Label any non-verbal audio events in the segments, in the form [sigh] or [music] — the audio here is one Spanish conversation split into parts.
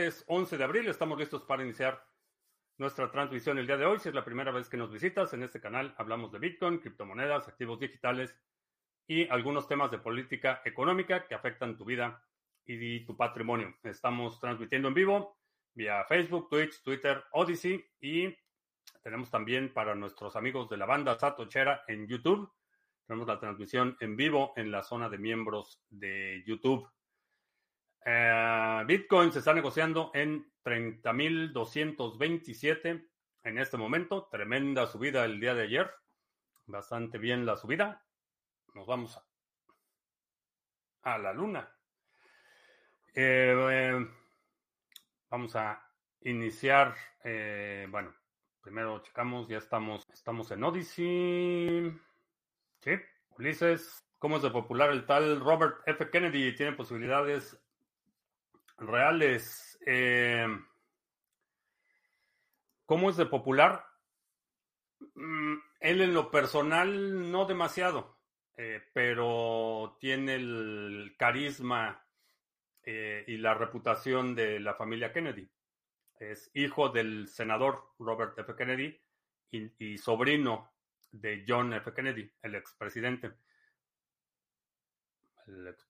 martes 11 de abril. Estamos listos para iniciar nuestra transmisión el día de hoy. Si es la primera vez que nos visitas en este canal, hablamos de Bitcoin, criptomonedas, activos digitales y algunos temas de política económica que afectan tu vida y tu patrimonio. Estamos transmitiendo en vivo vía Facebook, Twitch, Twitter, Odyssey y tenemos también para nuestros amigos de la banda Satochera en YouTube. Tenemos la transmisión en vivo en la zona de miembros de YouTube. Eh, Bitcoin se está negociando en 30.227 en este momento. Tremenda subida el día de ayer. Bastante bien la subida. Nos vamos a, la luna. Eh, eh, vamos a iniciar. bueno, primero checamos. Ya estamos, estamos en Odyssey. Sí, Ulises. ¿Cómo es de popular el tal Robert F. Kennedy? Tiene posibilidades reales. Eh, ¿Cómo es de popular? Mm, él en lo personal no demasiado, eh, pero tiene el carisma eh, y la reputación de la familia Kennedy. Es hijo del senador Robert F. Kennedy y, sobrino de John F. Kennedy, el expresidente.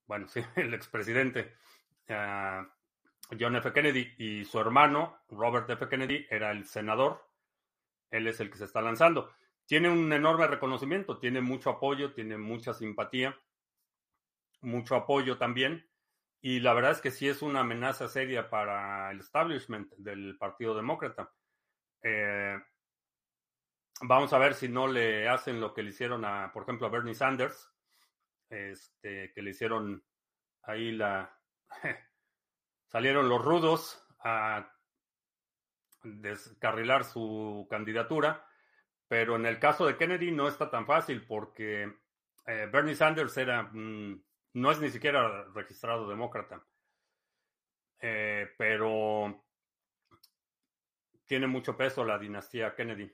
bueno, [laughs] sí, el expresidente. Ah, John F. Kennedy y su hermano, Robert F. Kennedy, era el senador. Él es el que se está lanzando. Tiene un enorme reconocimiento, tiene mucho apoyo, tiene mucha simpatía, mucho apoyo también. Y la verdad es que sí es una amenaza seria para el establishment del Partido Demócrata. Eh, vamos a ver si no le hacen lo que le hicieron a, por ejemplo, a Bernie Sanders, este, que le hicieron ahí la [laughs] salieron los rudos a descarrilar su candidatura, pero en el caso de Kennedy no está tan fácil porque eh, Bernie Sanders era, no es ni siquiera registrado demócrata, eh, pero tiene mucho peso la dinastía Kennedy.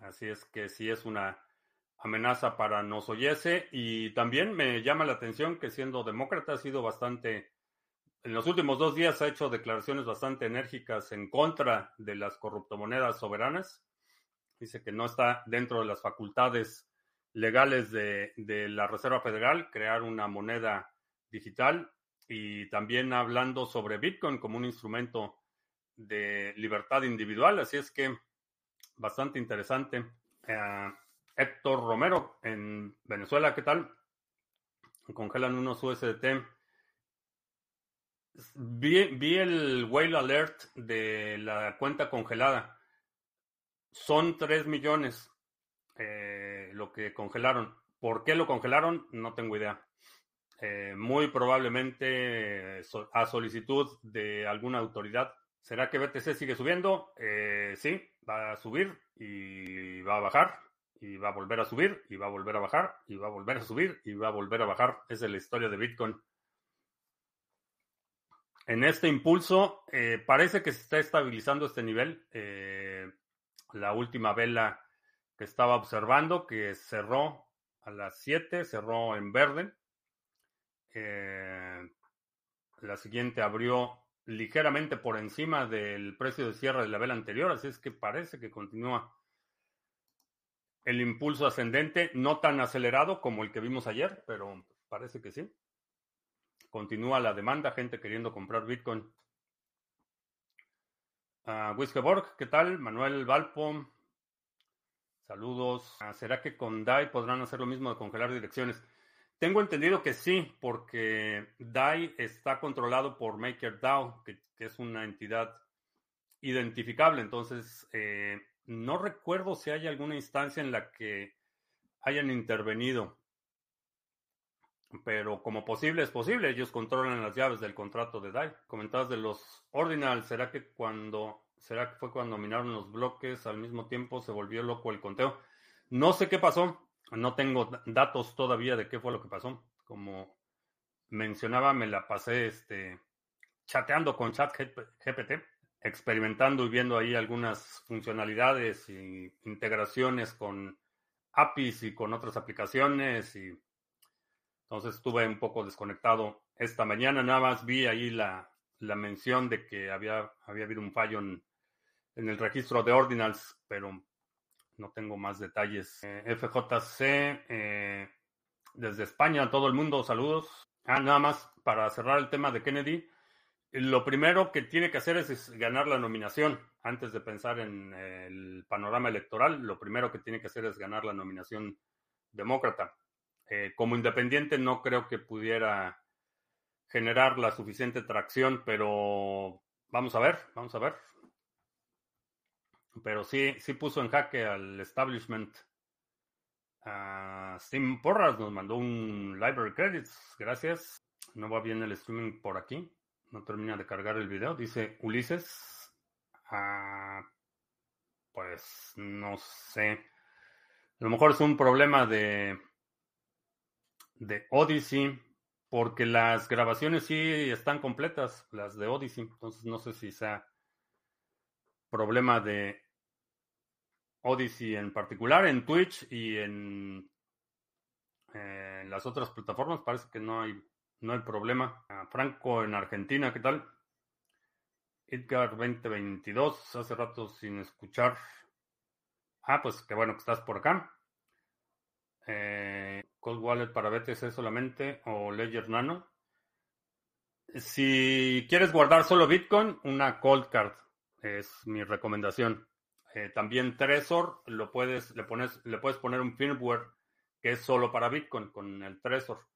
Así es que sí es una amenaza para nos oyese y también me llama la atención que siendo demócrata ha sido bastante en los últimos dos días ha hecho declaraciones bastante enérgicas en contra de las corruptomonedas soberanas. Dice que no está dentro de las facultades legales de, la Reserva Federal crear una moneda digital y también hablando sobre Bitcoin como un instrumento de libertad individual. Así es que bastante interesante. Eh, Héctor Romero en Venezuela, ¿qué tal? Congelan unos USDT Vi, el whale alert de la cuenta congelada. Son 3 millones eh, lo que congelaron. ¿Por qué lo congelaron? No tengo idea. Eh, muy probablemente a solicitud de alguna autoridad. ¿Será que BTC sigue subiendo? Eh, sí, va a subir y va a bajar y va a volver a subir y va a volver a bajar y va a volver a subir y va a volver a bajar. Esa es la historia de Bitcoin en este impulso eh, parece que se está estabilizando este nivel. Eh, la última vela que estaba observando, que cerró a las 7, cerró en verde. Eh, la siguiente abrió ligeramente por encima del precio de cierre de la vela anterior, así es que parece que continúa el impulso ascendente, no tan acelerado como el que vimos ayer, pero parece que sí. Continúa la demanda, gente queriendo comprar Bitcoin. Uh, ¿qué tal? Manuel Valpo. Saludos. Ah, ¿Será que con DAI podrán hacer lo mismo de congelar direcciones? Tengo entendido que sí, porque DAI está controlado por MakerDAO, que, que es una entidad identificable. Entonces, eh, no recuerdo si hay alguna instancia en la que hayan intervenido pero como posible es posible, ellos controlan las llaves del contrato de DAI. Comentabas de los Ordinal, ¿será que cuando será que fue cuando minaron los bloques al mismo tiempo se volvió loco el conteo? No sé qué pasó, no tengo datos todavía de qué fue lo que pasó. Como mencionaba, me la pasé este chateando con ChatGPT, experimentando y viendo ahí algunas funcionalidades y integraciones con APIs y con otras aplicaciones y entonces estuve un poco desconectado esta mañana, nada más vi ahí la, la mención de que había, había habido un fallo en, en el registro de ordinals, pero no tengo más detalles. Eh, FJC, eh, desde España, todo el mundo, saludos. Ah, nada más para cerrar el tema de Kennedy. Lo primero que tiene que hacer es, ganar la nominación. Antes de pensar en el panorama electoral, lo primero que tiene que hacer es ganar la nominación demócrata. Eh, como independiente no creo que pudiera generar la suficiente tracción, pero vamos a ver, vamos a ver. Pero sí, sí puso en jaque al establishment. Uh, Steam Porras nos mandó un Library Credits. Gracias. No va bien el streaming por aquí. No termina de cargar el video. Dice Ulises. Ah, pues no sé. A lo mejor es un problema de, de Odyssey. Porque las grabaciones sí están completas, las de Odyssey. Entonces no sé si sea problema de Odyssey en particular, en Twitch y en, eh, las otras plataformas parece que no hay, no hay problema. Franco en Argentina, ¿qué tal? Edgar 2022, hace rato sin escuchar. Ah, pues qué bueno que estás por acá. Eh, Cold Wallet para BTC solamente o Ledger Nano. Si quieres guardar solo Bitcoin, una Cold Card es mi recomendación. Eh, también Trezor lo puedes, le, pones, le puedes poner un firmware que es solo para Bitcoin con el Trezor.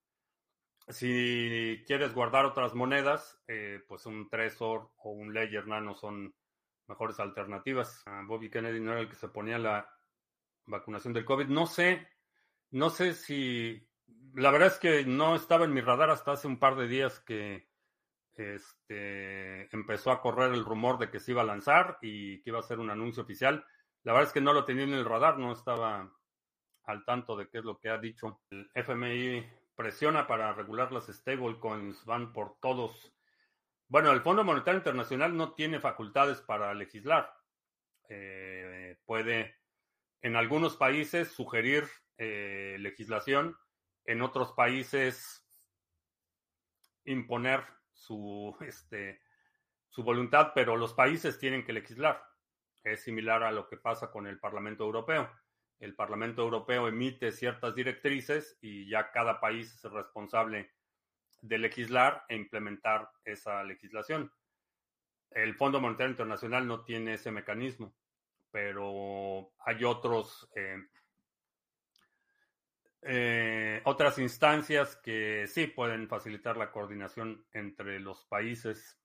Si quieres guardar otras monedas, eh, pues un Trezor o un Ledger Nano son mejores alternativas. Ah, Bobby Kennedy no era el que se ponía la vacunación del COVID. No sé, no sé si... La verdad es que no estaba en mi radar hasta hace un par de días que este, empezó a correr el rumor de que se iba a lanzar y que iba a ser un anuncio oficial. La verdad es que no lo tenía en el radar, no estaba al tanto de qué es lo que ha dicho. El FMI presiona para regular las stablecoins, van por todos. Bueno, el Fondo Monetario Internacional no tiene facultades para legislar. Eh, puede en algunos países sugerir eh, legislación, en otros países imponer su, este, su voluntad, pero los países tienen que legislar. Es similar a lo que pasa con el Parlamento Europeo. El Parlamento Europeo emite ciertas directrices y ya cada país es responsable de legislar e implementar esa legislación. El Fondo Monetario Internacional no tiene ese mecanismo, pero hay otros eh, eh, otras instancias que sí pueden facilitar la coordinación entre los países.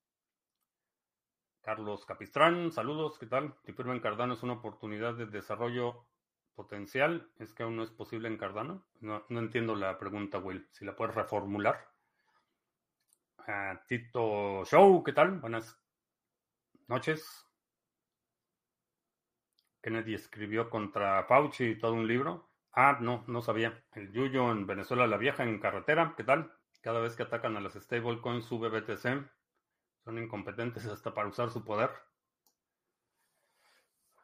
Carlos Capistrán, saludos, ¿qué tal? Si en Cardano es una oportunidad de desarrollo potencial. ¿Es que aún no es posible en Cardano? No, entiendo la pregunta, Will. Si la puedes reformular. Tito Show, ¿qué tal? Buenas noches. Kennedy escribió contra Fauci todo un libro. Ah, no, no sabía. El Yuyo en Venezuela la Vieja en carretera, ¿qué tal? Cada vez que atacan a las stablecoins sube BTC. Son incompetentes hasta para usar su poder.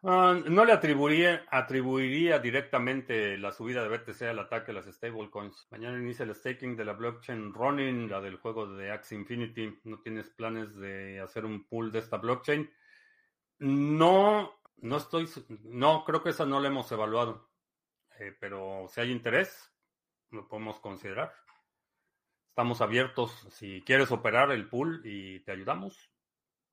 Ah, no le atribuiría, atribuiría directamente la subida de BTC al ataque a las stablecoins. Mañana inicia el staking de la blockchain Ronin, la del juego de Axie Infinity. ¿No tienes planes de hacer un pool de esta blockchain? No, no estoy, no, creo que esa no la hemos evaluado. Eh, pero si hay interés, lo podemos considerar. Estamos abiertos. Si quieres operar el pool y te ayudamos,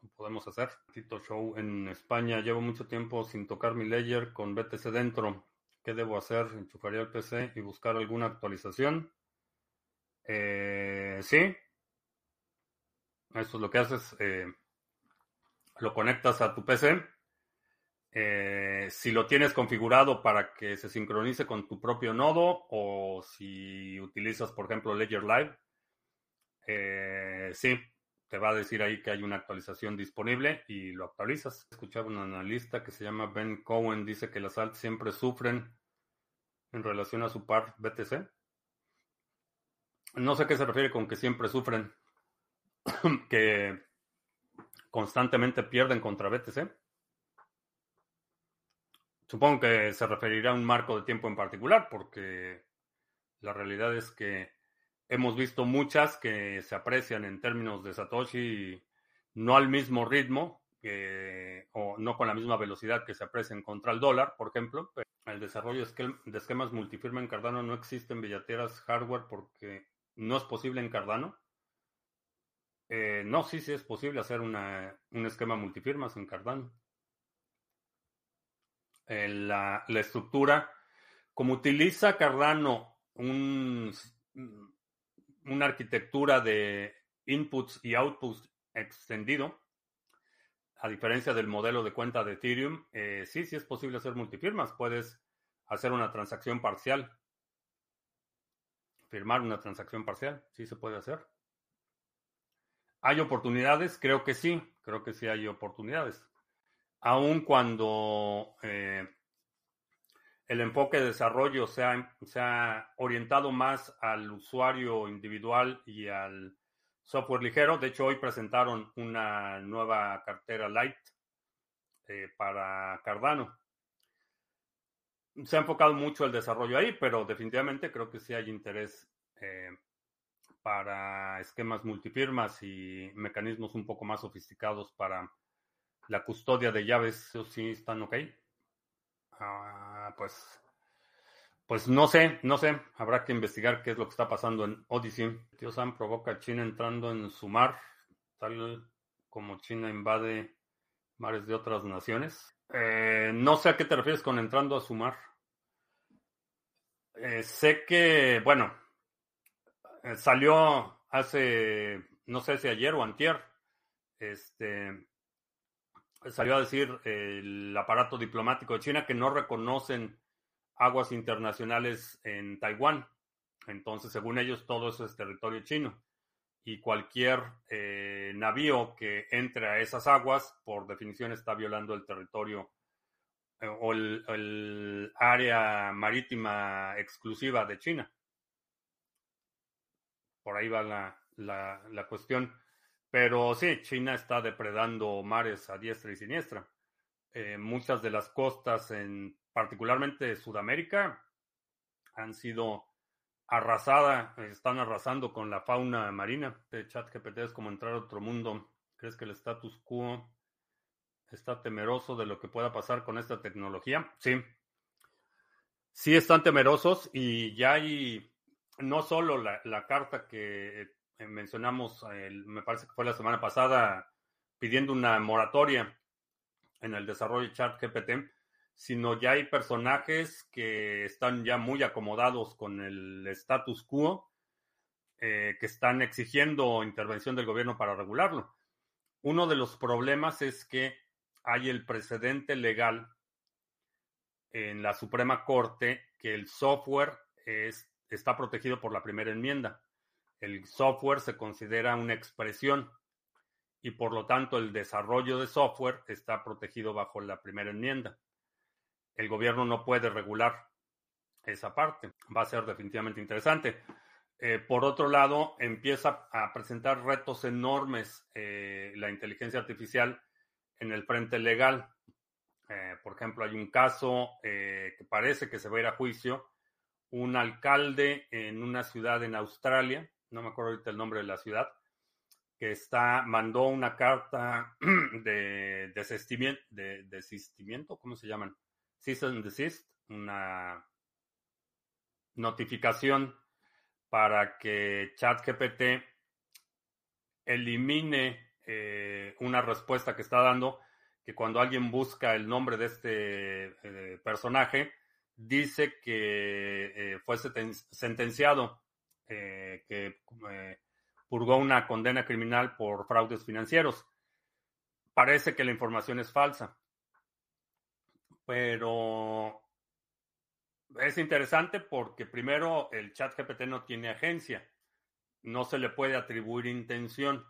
lo podemos hacer. Tito Show en España. Llevo mucho tiempo sin tocar mi ledger con BTC dentro. ¿Qué debo hacer? Enchufaría el PC y buscar alguna actualización. Eh, sí. Eso es lo que haces. Eh, lo conectas a tu PC eh, si lo tienes configurado para que se sincronice con tu propio nodo o si utilizas, por ejemplo, Ledger Live, eh, sí, te va a decir ahí que hay una actualización disponible y lo actualizas. Escuchaba un analista que se llama Ben Cohen, dice que las alts siempre sufren en relación a su par BTC. No sé qué se refiere con que siempre sufren, [clears throat] que constantemente pierden contra BTC. Supongo que se referirá a un marco de tiempo en particular, porque la realidad es que hemos visto muchas que se aprecian en términos de Satoshi no al mismo ritmo o no con la misma velocidad que se aprecian contra el dólar, por ejemplo. El desarrollo de esquemas multifirma en Cardano no existe en billeteras hardware porque no es posible en Cardano. Eh, no, sí, sí es posible hacer una, un esquema multifirmas en Cardano. Eh, la, la, estructura, como utiliza Cardano un, una arquitectura de inputs y outputs extendido, a diferencia del modelo de cuenta de Ethereum, eh, sí, sí es posible hacer multifirmas. Puedes hacer una transacción parcial. Firmar una transacción parcial, sí se puede hacer. ¿Hay oportunidades? Creo que sí, creo que sí hay oportunidades. Aun cuando eh, el enfoque de desarrollo sea, sea orientado más al usuario individual y al software ligero. De hecho, hoy presentaron una nueva cartera Light eh, para Cardano. Se ha enfocado mucho el desarrollo ahí, pero definitivamente creo que sí hay interés eh, para esquemas multifirmas y mecanismos un poco más sofisticados para la custodia de llaves. ¿Eso sí están ok? Ah, pues pues no sé, no sé. Habrá que investigar qué es lo que está pasando en Odyssey. Tío Sam provoca a China entrando en su mar, tal como China invade mares de otras naciones. Eh, no sé a qué te refieres con entrando a su mar. Eh, sé que, bueno, eh, salió hace, no sé si ayer o antier, este, salió a decir el aparato diplomático de China que no reconocen aguas internacionales en Taiwán. Entonces, según ellos, todo eso es territorio chino. Y cualquier eh, navío que entre a esas aguas, por definición, está violando el territorio eh, o el, área marítima exclusiva de China. Por ahí va la, la cuestión. Pero sí, China está depredando mares a diestra y siniestra. Eh, muchas de las costas, en particularmente Sudamérica, han sido arrasadas, están arrasando con la fauna marina. De chat GPT es como entrar a otro mundo. ¿Crees que el status quo está temeroso de lo que pueda pasar con esta tecnología? Sí. Sí están temerosos y ya hay no solo la, carta que eh, mencionamos, me parece que fue la semana pasada, pidiendo una moratoria en el desarrollo de ChatGPT, sino ya hay personajes que están ya muy acomodados con el status quo, eh, que están exigiendo intervención del gobierno para regularlo. Uno de los problemas es que hay el precedente legal en la Suprema Corte que el software es, está protegido por la primera enmienda. El software se considera una expresión y por lo tanto el desarrollo de software está protegido bajo la primera enmienda. El gobierno no puede regular esa parte. Va a ser definitivamente interesante. Eh, por otro lado, empieza a presentar retos enormes eh, la inteligencia artificial en el frente legal. Eh, por ejemplo, hay un caso que parece que se va a ir a juicio. Un alcalde en una ciudad en Australia, no me acuerdo ahorita el nombre de la ciudad, que está, mandó una carta [clears throat] de desistimiento, de desistimiento, ¿cómo se llaman? Cease and desist, una notificación para que ChatGPT elimine eh, una respuesta que está dando, que cuando alguien busca el nombre de este eh, personaje, dice que eh, fue sentenciado, que purgó una condena criminal por fraudes financieros. Parece que la información es falsa. Pero es interesante porque primero el chat GPT no tiene agencia. No se le puede atribuir intención.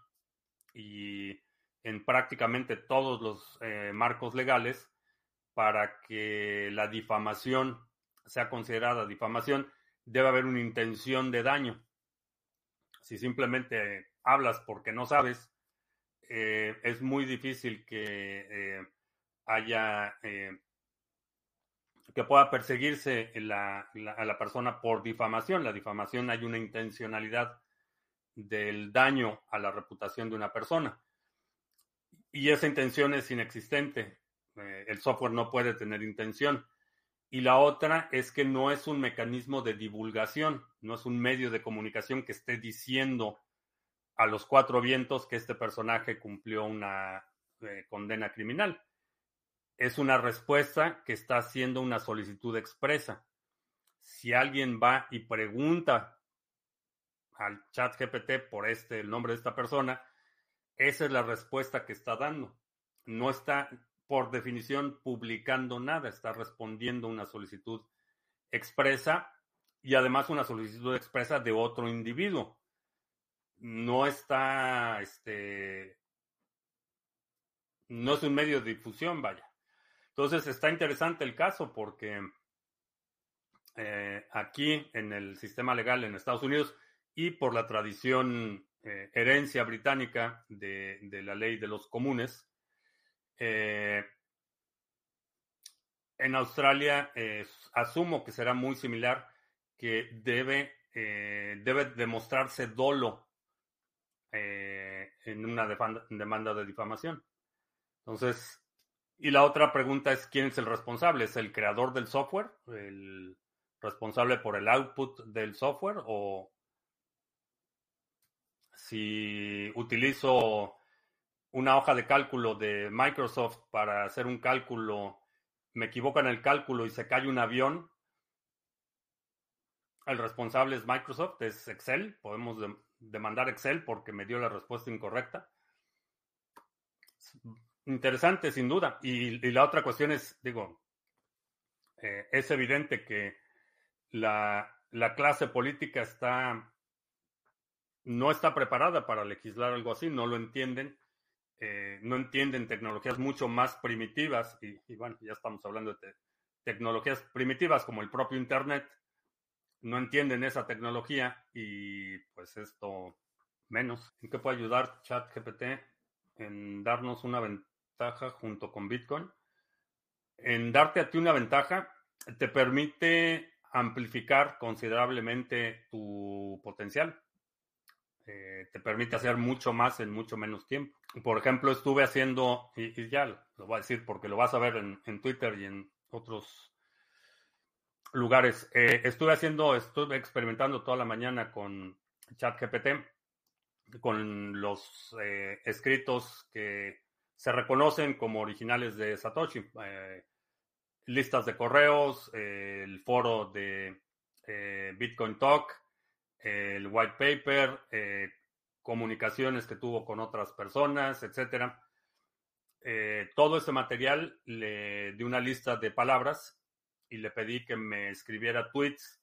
Y en prácticamente todos los eh, marcos legales, para que la difamación sea considerada difamación, debe haber una intención de daño. Si simplemente hablas porque no sabes, eh, es muy difícil que eh, haya, eh, que pueda perseguirse a la persona por difamación. La difamación hay una intencionalidad del daño a la reputación de una persona. y esa intención es inexistente. El software no puede tener intención. Y la otra es que no es un mecanismo de divulgación, no es un medio de comunicación que esté diciendo a los cuatro vientos que este personaje cumplió una eh, condena criminal. Es una respuesta que está haciendo una solicitud expresa. Si alguien va y pregunta al chat GPT por este, el nombre de esta persona, esa es la respuesta que está dando. No está, por definición, publicando nada, está respondiendo una solicitud expresa y además una solicitud expresa de otro individuo. No está, este, no es un medio de difusión, vaya. Entonces está interesante el caso porque eh, aquí en el sistema legal en Estados Unidos y por la tradición eh, herencia británica de, la ley de los comunes, eh, en Australia asumo que será muy similar, que debe, debe demostrarse dolo en una demanda de difamación. Entonces, y la otra pregunta es, ¿quién es el responsable? ¿Es el creador del software? ¿El responsable por el output del software? ¿O si utilizo una hoja de cálculo de Microsoft para hacer un cálculo, me equivoco en el cálculo y se cae un avión, el responsable es Microsoft, es Excel, podemos demandar Excel porque me dio la respuesta incorrecta. Interesante, sin duda. Y, la otra cuestión es, digo, eh, es evidente que la, clase política está, no está preparada para legislar algo así, no lo entienden, eh, no entienden tecnologías mucho más primitivas, y, bueno, ya estamos hablando de tecnologías primitivas como el propio Internet, no entienden esa tecnología y pues esto menos. ¿En qué puede ayudar ChatGPT en darnos una ventaja junto con Bitcoin. En darte a ti una ventaja, te permite amplificar considerablemente tu potencial. Eh, te permite hacer mucho más en mucho menos tiempo. Por ejemplo, estuve haciendo, y, ya lo voy a decir porque lo vas a ver en, Twitter y en otros lugares. Eh, estuve haciendo, estuve experimentando toda la mañana con ChatGPT, con los eh, escritos que se reconocen como originales de Satoshi. Listas de correos, el foro de Bitcoin Talk, el white paper, comunicaciones que tuvo con otras personas, etc. todo ese material le di una lista de palabras y le pedí que me escribiera tweets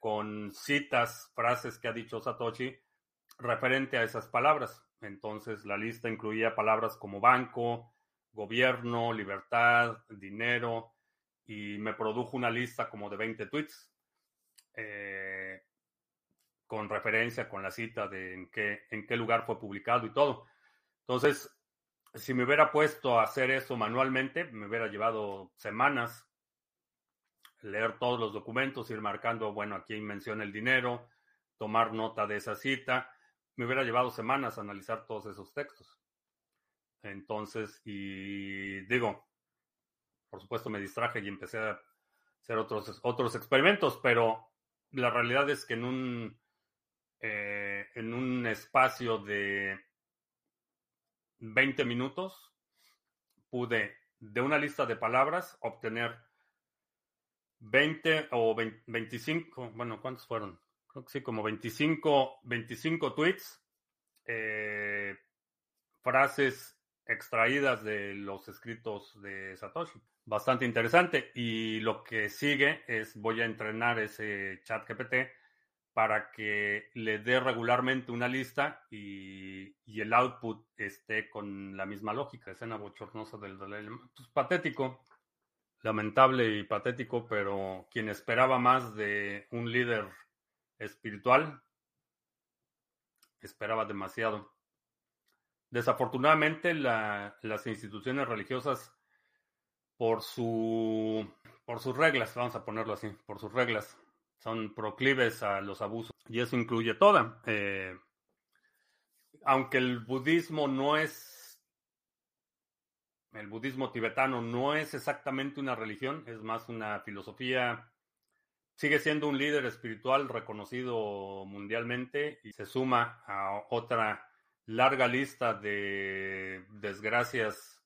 con citas, frases que ha dicho Satoshi referente a esas palabras. Entonces la lista incluía palabras como banco, gobierno, libertad, dinero, y me produjo una lista como de 20 tweets eh, con referencia, con la cita de en qué, en qué lugar fue publicado y todo. Entonces, si me hubiera puesto a hacer eso manualmente, me hubiera llevado semanas leer todos los documentos, ir marcando, bueno, aquí menciona el dinero, tomar nota de esa cita me hubiera llevado semanas analizar todos esos textos. Entonces, y digo, por supuesto me distraje y empecé a hacer otros, otros experimentos, pero la realidad es que en un, eh, en un espacio de 20 minutos pude de una lista de palabras obtener 20 o 25, bueno, ¿cuántos fueron? creo que sí, como 25, 25 tweets, eh, frases extraídas de los escritos de Satoshi. Bastante interesante. Y lo que sigue es, voy a entrenar ese chat GPT para que le dé regularmente una lista y, el output esté con la misma lógica. Escena bochornosa del Dalai pues, patético, lamentable y patético, pero quien esperaba más de un líder espiritual. Esperaba demasiado. Desafortunadamente, las instituciones religiosas, por, su, por sus reglas, vamos a ponerlo así, por sus reglas, son proclives a los abusos. Y eso incluye toda. Eh, aunque el budismo no es, el budismo tibetano no es exactamente una religión, es más una filosofía, sigue siendo un líder espiritual reconocido mundialmente y se suma a otra larga lista de desgracias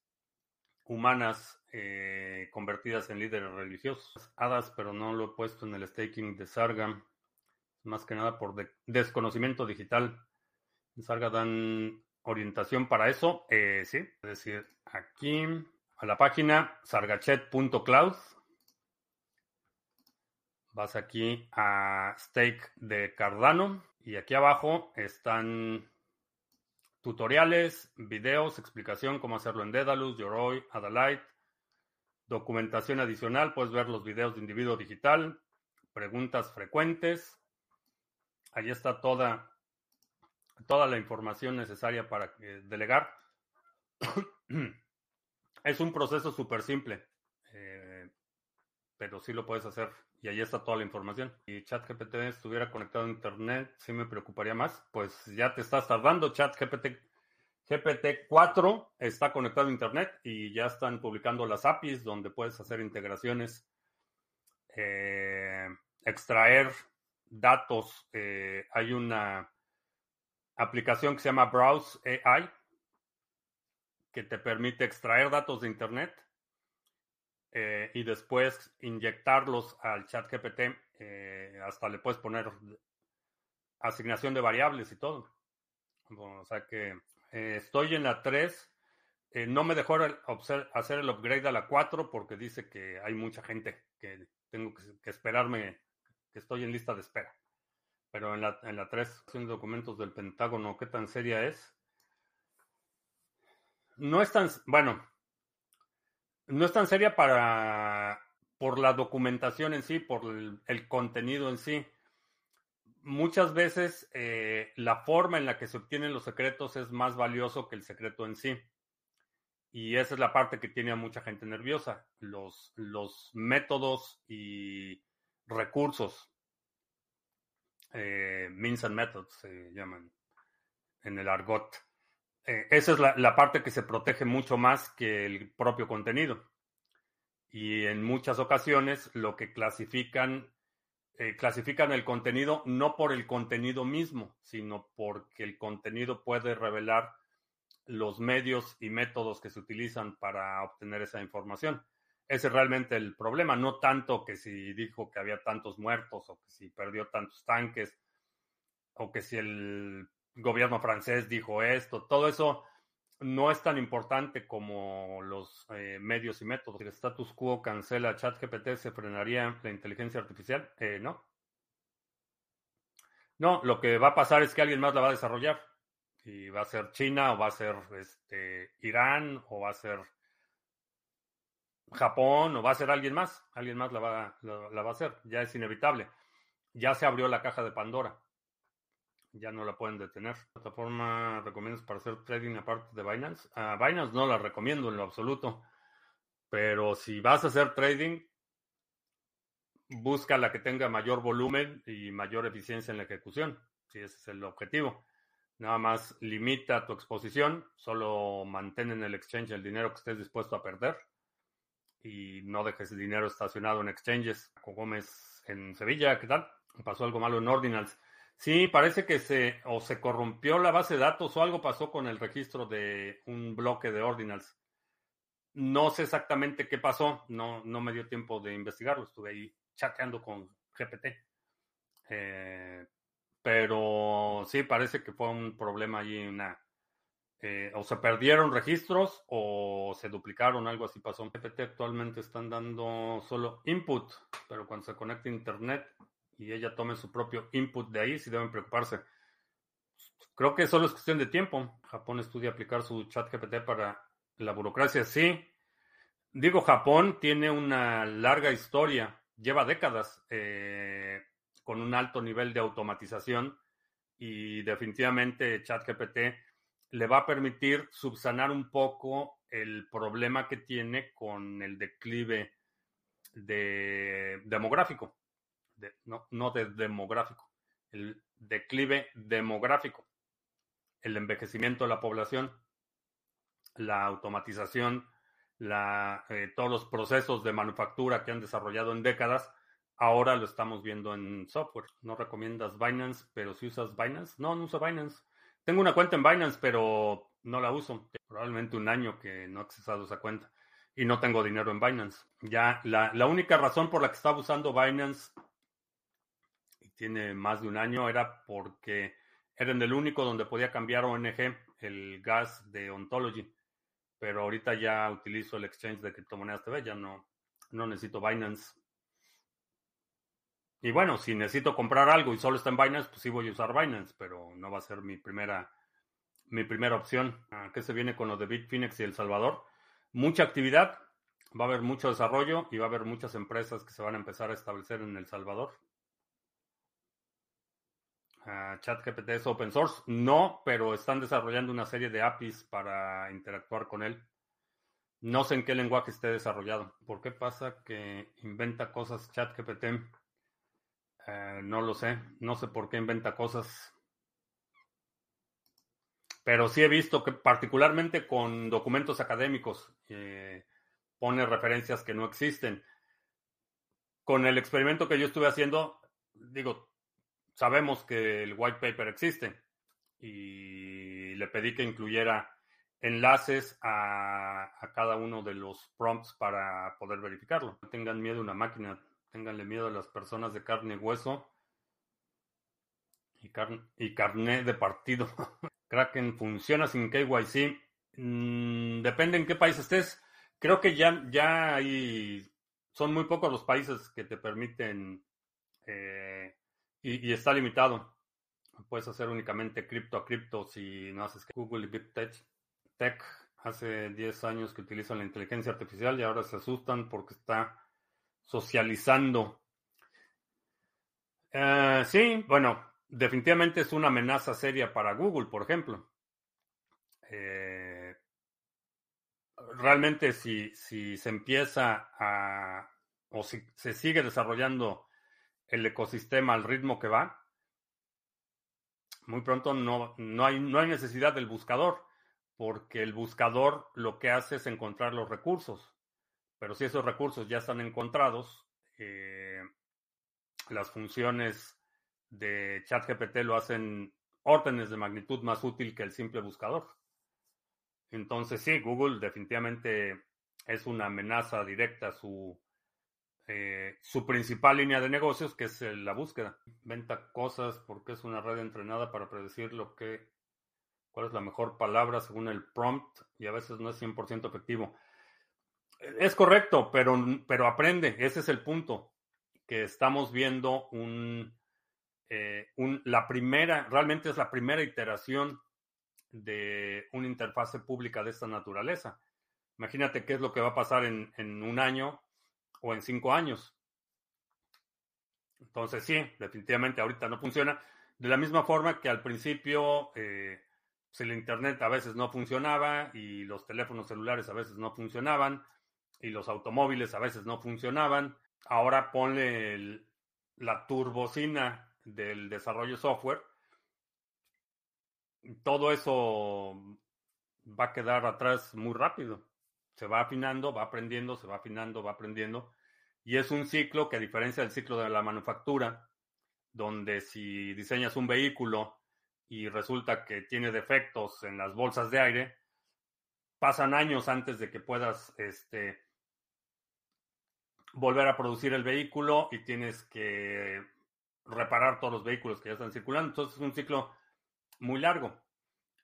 humanas eh, convertidas en líderes religiosos. Hadas, pero no lo he puesto en el staking de Sarga, más que nada por desconocimiento digital. Sarga dan orientación para eso. Eh, sí, es decir, aquí a la página sargachet.cloud. Vas aquí a stake de Cardano y aquí abajo están tutoriales, videos, explicación cómo hacerlo en Dedalus, Yoroi, Adalite, documentación adicional, puedes ver los videos de individuo digital, preguntas frecuentes. Ahí está toda, toda la información necesaria para delegar. [clears throat] es un proceso súper simple, eh, pero sí lo puedes hacer y ahí está toda la información. Si ChatGPT estuviera conectado a Internet, sí me preocuparía más. Pues ya te estás tardando. ChatGPT GPT 4 está conectado a Internet y ya están publicando las APIs donde puedes hacer integraciones, eh, extraer datos. Eh, hay una aplicación que se llama Browse AI que te permite extraer datos de Internet eh, y después inyectarlos al chat GPT. Eh, hasta le puedes poner asignación de variables y todo. o sea que eh, estoy en la 3. no me dejó hacer el upgrade a la 4 porque dice que hay mucha gente que tengo que, esperarme, que estoy en lista de espera. Pero en la, en la 3, documentos del Pentágono, ¿qué tan seria es? No es tan, bueno, no es tan seria para por la documentación en sí, por el, contenido en sí. Muchas veces eh, la forma en la que se obtienen los secretos es más valioso que el secreto en sí. Y esa es la parte que tiene a mucha gente nerviosa. Los, métodos y recursos. Eh, means and methods se llaman en el argot. Eh, esa es la, parte que se protege mucho más que el propio contenido. Y en muchas ocasiones lo que clasifican, eh, clasifican el contenido no por el contenido mismo, sino porque el contenido puede revelar los medios y métodos que se utilizan para obtener esa información. Ese es realmente el problema, no tanto que si dijo que había tantos muertos o que si perdió tantos tanques o que si el gobierno francés dijo esto, todo eso no es tan importante como los eh, medios y métodos. Si el status quo cancela ChatGPT, ¿se frenaría la inteligencia artificial? Eh, no. No, lo que va a pasar es que alguien más la va a desarrollar. Y va a ser China, o va a ser este, Irán, o va a ser Japón, o va a ser alguien más. Alguien más la va, la va a hacer. Ya es inevitable. Ya se abrió la caja de Pandora ya no la pueden detener. ¿Qué plataforma recomiendas para hacer trading aparte de Binance? A Binance no la recomiendo en lo absoluto, pero si vas a hacer trading, busca la que tenga mayor volumen y mayor eficiencia en la ejecución, si ese es el objetivo. Nada más limita tu exposición, solo mantén en el exchange el dinero que estés dispuesto a perder y no dejes el dinero estacionado en exchanges. Gómez en Sevilla, ¿qué tal? Pasó algo malo en Ordinals. Sí, parece que se o se corrompió la base de datos o algo pasó con el registro de un bloque de ordinals. No sé exactamente qué pasó, no, no me dio tiempo de investigarlo, estuve ahí chateando con GPT. Eh, pero sí, parece que fue un problema allí, una, eh, o se perdieron registros o se duplicaron, algo así pasó. GPT actualmente están dando solo input, pero cuando se conecta a Internet y ella tome su propio input de ahí, si deben preocuparse. Creo que solo es cuestión de tiempo. Japón estudia aplicar su chat GPT para la burocracia. Sí, digo, Japón tiene una larga historia, lleva décadas eh, con un alto nivel de automatización y definitivamente ChatGPT le va a permitir subsanar un poco el problema que tiene con el declive de demográfico no, no de demográfico, el declive demográfico. el envejecimiento de la población, la automatización, la, eh, todos los procesos de manufactura que han desarrollado en décadas, ahora lo estamos viendo en software. No recomiendas Binance, pero si usas Binance, no, no uso Binance. Tengo una cuenta en Binance, pero no la uso. Probablemente un año que no he accesado esa cuenta y no tengo dinero en Binance. Ya la, la única razón por la que estaba usando Binance tiene más de un año era porque era en el único donde podía cambiar ONG, el gas de Ontology. Pero ahorita ya utilizo el exchange de criptomonedas TV, ya no, no necesito Binance. Y bueno, si necesito comprar algo y solo está en Binance, pues sí voy a usar Binance, pero no va a ser mi primera, mi primera opción. ¿Qué se viene con lo de Bitfinex y El Salvador? Mucha actividad, va a haber mucho desarrollo y va a haber muchas empresas que se van a empezar a establecer en El Salvador. ChatGPT es open source. No, pero están desarrollando una serie de APIs para interactuar con él. No sé en qué lenguaje esté desarrollado. ¿Por qué pasa que inventa cosas ChatGPT? Eh, no lo sé, no sé por qué inventa cosas. Pero sí he visto que particularmente con documentos académicos eh, pone referencias que no existen. Con el experimento que yo estuve haciendo, digo, sabemos que el white paper existe y le pedí que incluyera enlaces a, cada uno de los prompts para poder verificarlo. No tengan miedo a una máquina, Ténganle miedo a las personas de carne y hueso. Y, carne, y carné de partido. [laughs] Kraken funciona sin KYC. Mm, depende en qué país estés. Creo que ya, ya hay. Son muy pocos los países que te permiten. Eh, y, está limitado. Puedes hacer únicamente cripto a cripto si no haces Google y Big Tech. Tech hace 10 años que utilizan la inteligencia artificial y ahora se asustan porque está socializando. Uh, sí, bueno, definitivamente es una amenaza seria para Google, por ejemplo. Eh, realmente si, si se empieza a, o si se sigue desarrollando el ecosistema al ritmo que va, muy pronto no, no, hay, no hay necesidad del buscador, porque el buscador lo que hace es encontrar los recursos. Pero si esos recursos ya están encontrados, eh, las funciones de ChatGPT lo hacen órdenes de magnitud más útil que el simple buscador. Entonces sí, Google definitivamente es una amenaza directa a su, eh, su principal línea de negocios, que es la búsqueda. Venta cosas porque es una red entrenada para predecir lo que, cuál es la mejor palabra según el prompt y a veces no es 100% efectivo. Es correcto, pero, pero aprende. Ese es el punto. Que estamos viendo un, eh, un, la primera, realmente es la primera iteración de una interfase pública de esta naturaleza. Imagínate qué es lo que va a pasar en, en un año o en cinco años. Entonces, sí, definitivamente ahorita no funciona. De la misma forma que al principio, eh, pues el Internet a veces no funcionaba y los teléfonos celulares a veces no funcionaban y los automóviles a veces no funcionaban. Ahora ponle la turbocina del desarrollo software. Todo eso va a quedar atrás muy rápido. Se va afinando, va aprendiendo, se va afinando, va aprendiendo. Y es un ciclo que a diferencia del ciclo de la manufactura, donde si diseñas un vehículo y resulta que tiene defectos en las bolsas de aire, pasan años antes de que puedas este, volver a producir el vehículo y tienes que reparar todos los vehículos que ya están circulando. Entonces es un ciclo muy largo.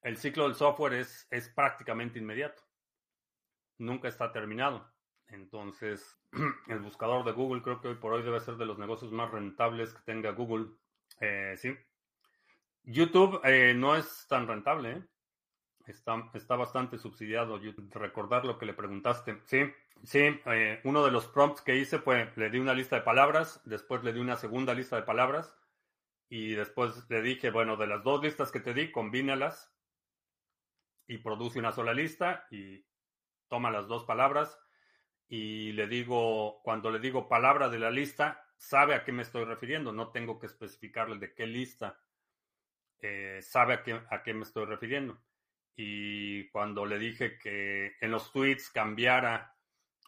El ciclo del software es, es prácticamente inmediato. Nunca está terminado. Entonces, [clears throat] el buscador de Google creo que hoy por hoy debe ser de los negocios más rentables que tenga Google. Eh, sí. YouTube eh, no es tan rentable. ¿eh? Está, está bastante subsidiado. Recordar lo que le preguntaste. Sí, sí. Eh, uno de los prompts que hice fue, le di una lista de palabras, después le di una segunda lista de palabras y después le dije, bueno, de las dos listas que te di, combínalas y produce una sola lista y toma las dos palabras y le digo, cuando le digo palabra de la lista, sabe a qué me estoy refiriendo, no tengo que especificarle de qué lista eh, sabe a qué, a qué me estoy refiriendo. Y cuando le dije que en los tweets cambiara,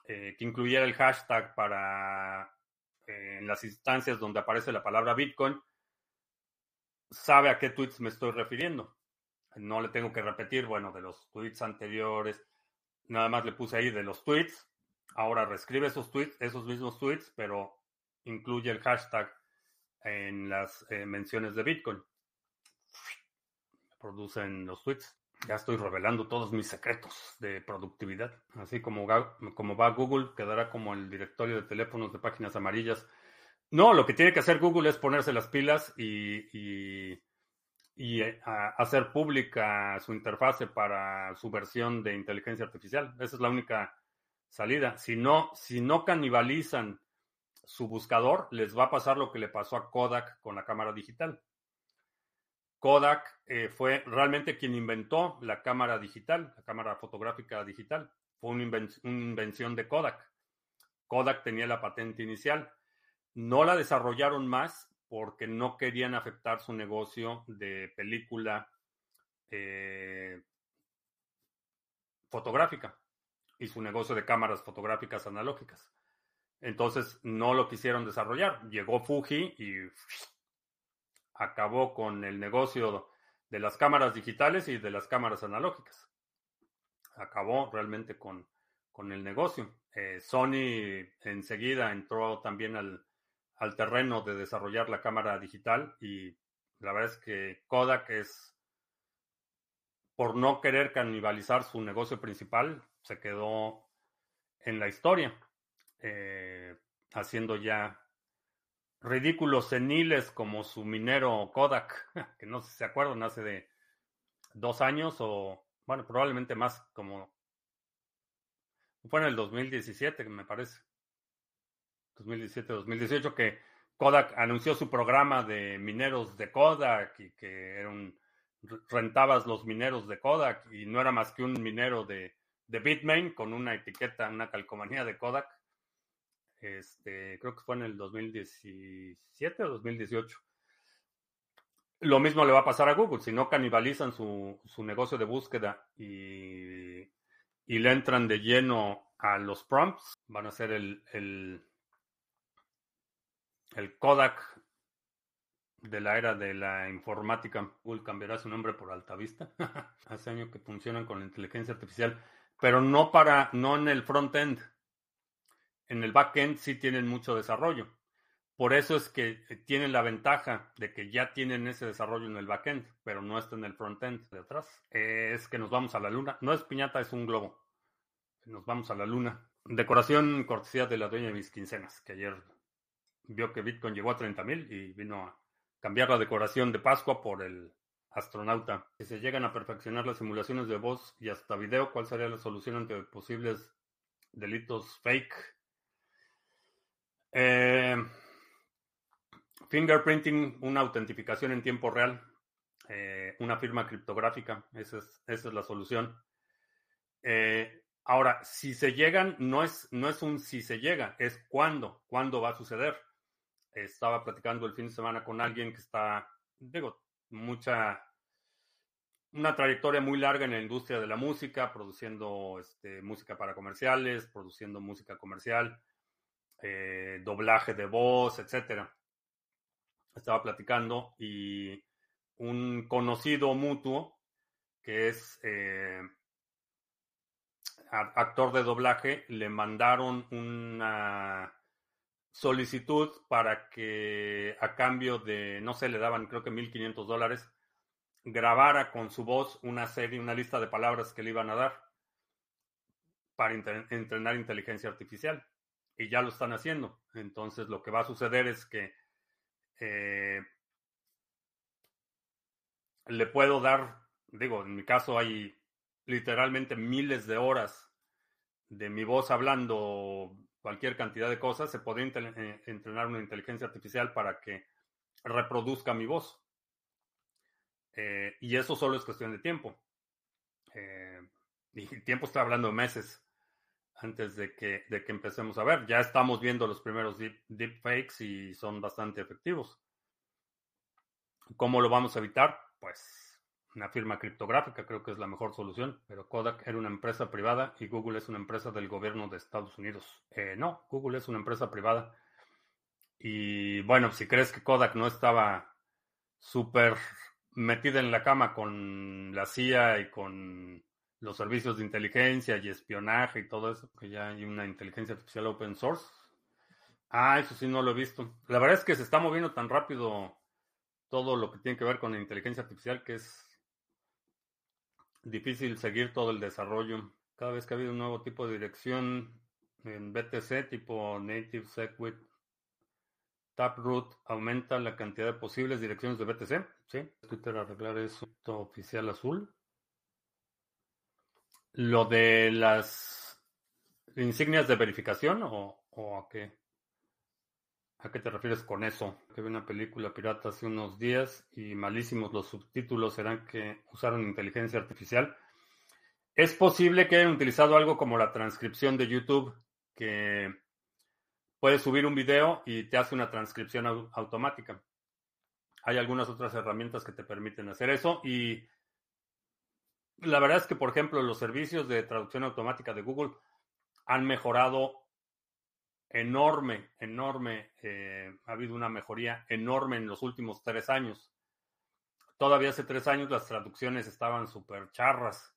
eh, que incluyera el hashtag para en las instancias donde aparece la palabra Bitcoin, sabe a qué tweets me estoy refiriendo. No le tengo que repetir, bueno, de los tweets anteriores, nada más le puse ahí de los tweets. Ahora reescribe esos tweets, esos mismos tweets, pero incluye el hashtag en las eh, menciones de Bitcoin. Producen los tweets. Ya estoy revelando todos mis secretos de productividad. Así como, como va Google, quedará como el directorio de teléfonos de páginas amarillas. No, lo que tiene que hacer Google es ponerse las pilas y, eh, hacer pública su interfase para su versión de inteligencia artificial. Esa es la única salida. Si no, si no canibalizan su buscador, les va a pasar lo que le pasó a Kodak con la cámara digital. Kodak eh, fue realmente quien inventó la cámara digital, la cámara fotográfica digital. Fue una, invención de Kodak. Kodak tenía la patente inicial. No la desarrollaron más porque no querían afectar su negocio de película eh, fotográfica y su negocio de cámaras fotográficas analógicas. Entonces no lo quisieron desarrollar. Llegó Fuji y acabó con el negocio de las cámaras digitales y de las cámaras analógicas. Acabó realmente con, con el negocio. Eh, Sony enseguida entró también al, al terreno de desarrollar la cámara digital y la verdad es que Kodak es, por no querer canibalizar su negocio principal, se quedó en la historia, eh, haciendo ya ridículos seniles como su minero Kodak, [laughs] que no sé si se acuerdan, hace de dos años o, bueno, probablemente más como... Fue en el 2017, me parece. 2017-2018, que Kodak anunció su programa de mineros de Kodak y que era un, rentabas los mineros de Kodak y no era más que un minero de, de Bitmain con una etiqueta, una calcomanía de Kodak. Este, creo que fue en el 2017 o 2018. Lo mismo le va a pasar a Google. Si no canibalizan su, su negocio de búsqueda y, y, le entran de lleno a los prompts, van a ser el, el, el Kodak de la era de la informática. Google cambiará su nombre por Altavista. [laughs] Hace años que funcionan con la inteligencia artificial, pero no para, no en el front-end en el backend sí tienen mucho desarrollo. Por eso es que eh, tienen la ventaja de que ya tienen ese desarrollo en el backend, pero no está en el frontend de atrás. Es que nos vamos a la luna. No es piñata, es un globo. Nos vamos a la luna. Decoración cortesía de la dueña de mis quincenas, que ayer vio que Bitcoin llegó a 30 mil y vino a cambiar la decoración de Pascua por el astronauta. Si se llegan a perfeccionar las simulaciones de voz y hasta video, ¿cuál sería la solución ante posibles delitos fake? Eh, fingerprinting, una autentificación en tiempo real, eh, una firma criptográfica, esa es, la solución. Eh, ahora, si se llegan, no es, no es un si se llega, es cuándo, cuándo va a suceder. Estaba platicando el fin de semana con alguien que está, digo, mucha, una trayectoria muy larga en la industria de la música, produciendo este, música para comerciales, produciendo música comercial. Eh, doblaje de voz, etcétera. Estaba platicando y un conocido mutuo que es eh, actor de doblaje le mandaron una solicitud para que a cambio de, no sé, le daban creo que 1.500 dólares, grabara con su voz una serie, una lista de palabras que le iban a dar para entrenar inteligencia artificial y ya lo están haciendo. Entonces lo que va a suceder es que eh, le puedo dar, digo, en mi caso hay literalmente miles de horas de mi voz hablando cualquier cantidad de cosas, se podría eh, entrenar una inteligencia artificial para que reproduzca mi voz. Eh, y eso solo es cuestión de tiempo. y tiempo está hablando de meses antes de que, de que empecemos a ver. Ya estamos viendo los primeros deep, fakes y son bastante efectivos. ¿Cómo lo vamos a evitar? pues una firma criptográfica, creo que es la mejor solución, pero Kodak era una empresa privada y Google es una empresa del gobierno de Estados Unidos. Eh, no, Google es una empresa privada. Y bueno, si crees que Kodak no estaba súper metida en la cama con la CIA y con los servicios de inteligencia y espionaje y todo eso, que ya hay una inteligencia artificial open source. Ah, eso sí no lo he visto. La verdad es que se está moviendo tan rápido todo lo que tiene que ver con la inteligencia artificial que es difícil seguir todo el desarrollo. Cada vez que ha habido un nuevo tipo de dirección en BTC, tipo Native Segwit Taproot, aumenta la cantidad de posibles direcciones de BTC. Sí, Twitter arreglar eso oficial azul. Lo de las insignias de verificación o, o a qué? ¿A qué te refieres con eso? Que vi una película pirata hace unos días y malísimos los subtítulos serán que usaron inteligencia artificial. Es posible que hayan utilizado algo como la transcripción de YouTube, que puedes subir un video y te hace una transcripción automática. Hay algunas otras herramientas que te permiten hacer eso y la verdad es que, por ejemplo, los servicios de traducción automática de Google han mejorado enorme, enorme, eh, ha habido una mejoría enorme en los últimos tres años. Todavía hace tres años las traducciones estaban súper charras,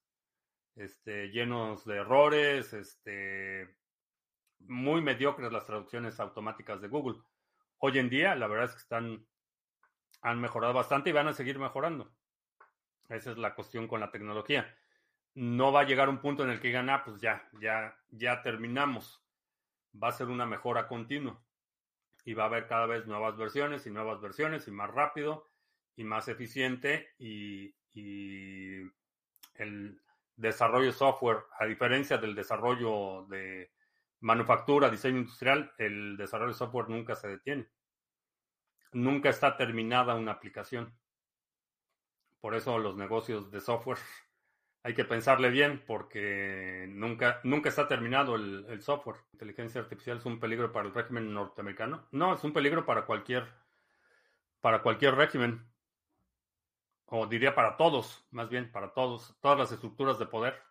este, llenos de errores, este, muy mediocres las traducciones automáticas de Google. Hoy en día, la verdad es que están, han mejorado bastante y van a seguir mejorando. Esa es la cuestión con la tecnología. No va a llegar un punto en el que digan, ah, pues ya, ya, ya terminamos va a ser una mejora continua y va a haber cada vez nuevas versiones y nuevas versiones y más rápido y más eficiente y, el desarrollo de software, a diferencia del desarrollo de manufactura, diseño industrial, el desarrollo de software nunca se detiene. Nunca está terminada una aplicación. Por eso los negocios de software [laughs] hay que pensarle bien porque nunca, nunca está terminado el, software. inteligencia artificial es un peligro para el régimen norteamericano. No, es un peligro para cualquier, para cualquier régimen. O diría para todos, más bien, para todos, todas las estructuras de poder.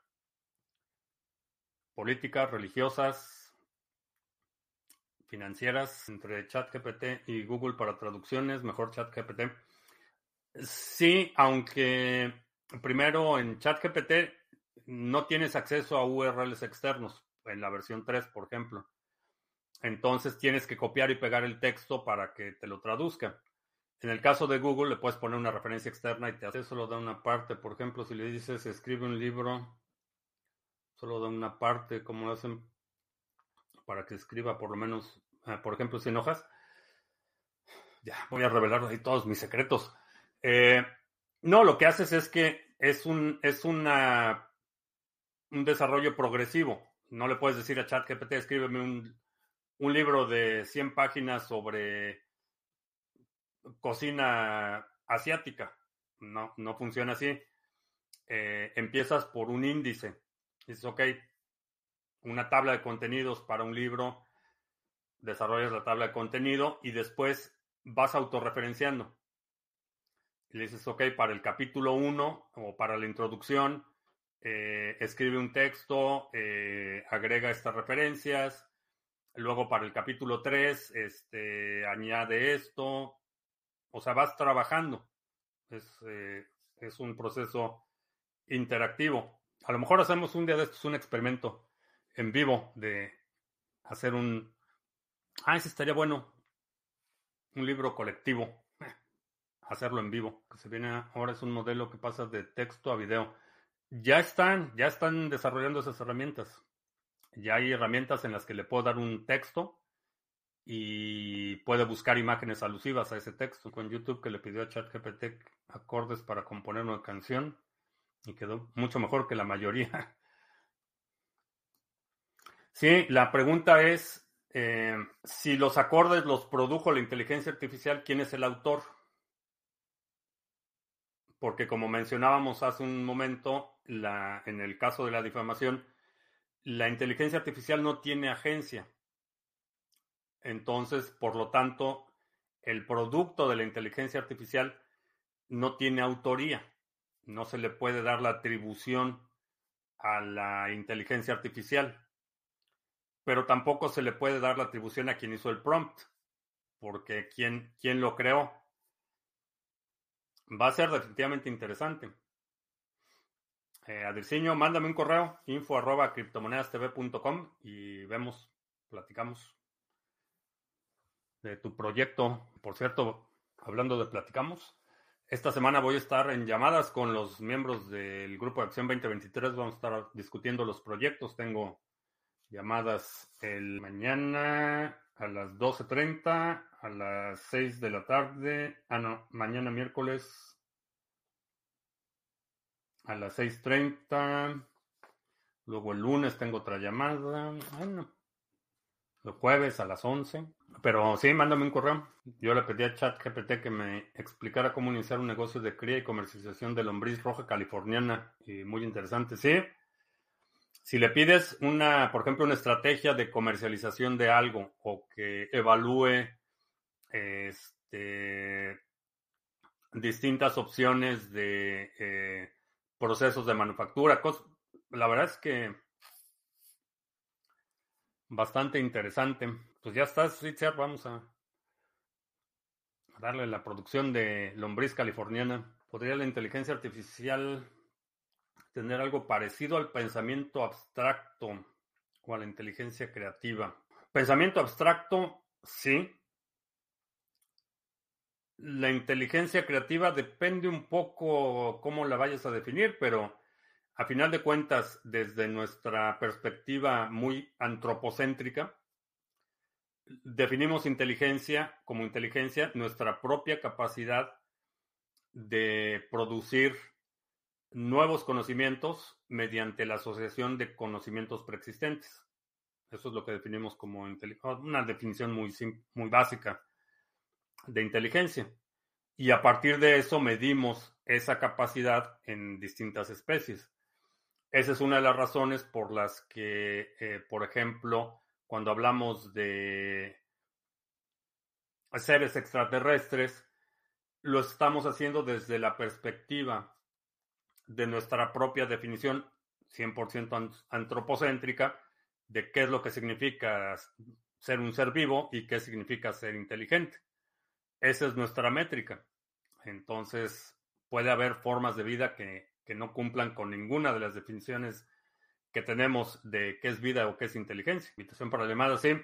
Políticas, religiosas, financieras, entre ChatGPT y Google para traducciones, mejor ChatGPT. Sí, aunque primero en ChatGPT no tienes acceso a URLs externos en la versión 3, por ejemplo. Entonces tienes que copiar y pegar el texto para que te lo traduzca. En el caso de Google le puedes poner una referencia externa y te hace solo da una parte. Por ejemplo, si le dices escribe un libro, solo da una parte, como lo hacen para que escriba por lo menos, ah, por ejemplo, 100 hojas. Ya, voy a revelar ahí todos mis secretos. Eh, no, lo que haces es que es un, es una, un desarrollo progresivo. No le puedes decir a ChatGPT, escríbeme un, un libro de 100 páginas sobre cocina asiática. No, no funciona así. Eh, empiezas por un índice. Dices, ok, una tabla de contenidos para un libro, desarrollas la tabla de contenido y después vas autorreferenciando le dices, ok, para el capítulo 1 o para la introducción, eh, escribe un texto, eh, agrega estas referencias, luego para el capítulo 3, este, añade esto, o sea, vas trabajando. Es, eh, es un proceso interactivo. A lo mejor hacemos un día de estos un experimento en vivo de hacer un... Ah, ese estaría bueno. Un libro colectivo hacerlo en vivo. Que se viene ahora es un modelo que pasa de texto a video. Ya están, ya están desarrollando esas herramientas. Ya hay herramientas en las que le puedo dar un texto y puede buscar imágenes alusivas a ese texto. Con YouTube que le pidió a ChatGPT acordes para componer una canción y quedó mucho mejor que la mayoría. [laughs] Sí, la pregunta es, eh, si los acordes los produjo la inteligencia artificial, ¿quién es el autor? Porque como mencionábamos hace un momento, en el caso de la difamación, la inteligencia artificial no tiene agencia. Entonces, por lo tanto, el producto de la inteligencia artificial no tiene autoría. No se le puede dar la atribución a la inteligencia artificial. Pero tampoco se le puede dar la atribución a quien hizo el prompt, porque quien, quien lo creó. Va a ser definitivamente interesante. Eh, mándame un correo, info arroba criptomonedastv.com y vemos, platicamos de tu proyecto. Por cierto, hablando de platicamos, esta semana voy a estar en llamadas con los miembros del Grupo de Acción 2023. Vamos a estar discutiendo los proyectos. Tengo llamadas el mañana a las 12.30, a las 6 de la tarde. Ah, no, mañana miércoles a las 6.30. Luego el lunes tengo otra llamada. Bueno, los jueves a las 11. Pero sí, mándame un correo. Yo le pedí a ChatGPT que me explicara cómo iniciar un negocio de cría y comercialización de lombriz roja californiana. Y muy interesante, sí. Si le pides una, por ejemplo, una estrategia de comercialización de algo o que evalúe este, distintas opciones de eh, procesos de manufactura, la verdad es que bastante interesante. Pues ya estás, Richard. Vamos a darle la producción de lombriz californiana. ¿Podría la inteligencia artificial tener algo parecido al pensamiento abstracto o a la inteligencia creativa? Pensamiento abstracto, sí. La inteligencia creativa depende un poco cómo la vayas a definir, pero a final de cuentas, desde nuestra perspectiva muy antropocéntrica, definimos inteligencia como inteligencia nuestra propia capacidad de producir nuevos conocimientos mediante la asociación de conocimientos preexistentes. Eso es lo que definimos como una definición muy, muy básica de inteligencia. Y a partir de eso medimos esa capacidad en distintas especies. Esa es una de las razones por las que, eh, por ejemplo, cuando hablamos de seres extraterrestres, lo estamos haciendo desde la perspectiva de nuestra propia definición 100% antropocéntrica de qué es lo que significa ser un ser vivo y qué significa ser inteligente. Esa es nuestra métrica. Entonces, puede haber formas de vida que que no cumplan con ninguna de las definiciones que tenemos de qué es vida o qué es inteligencia. Invitación para la llamada, sí.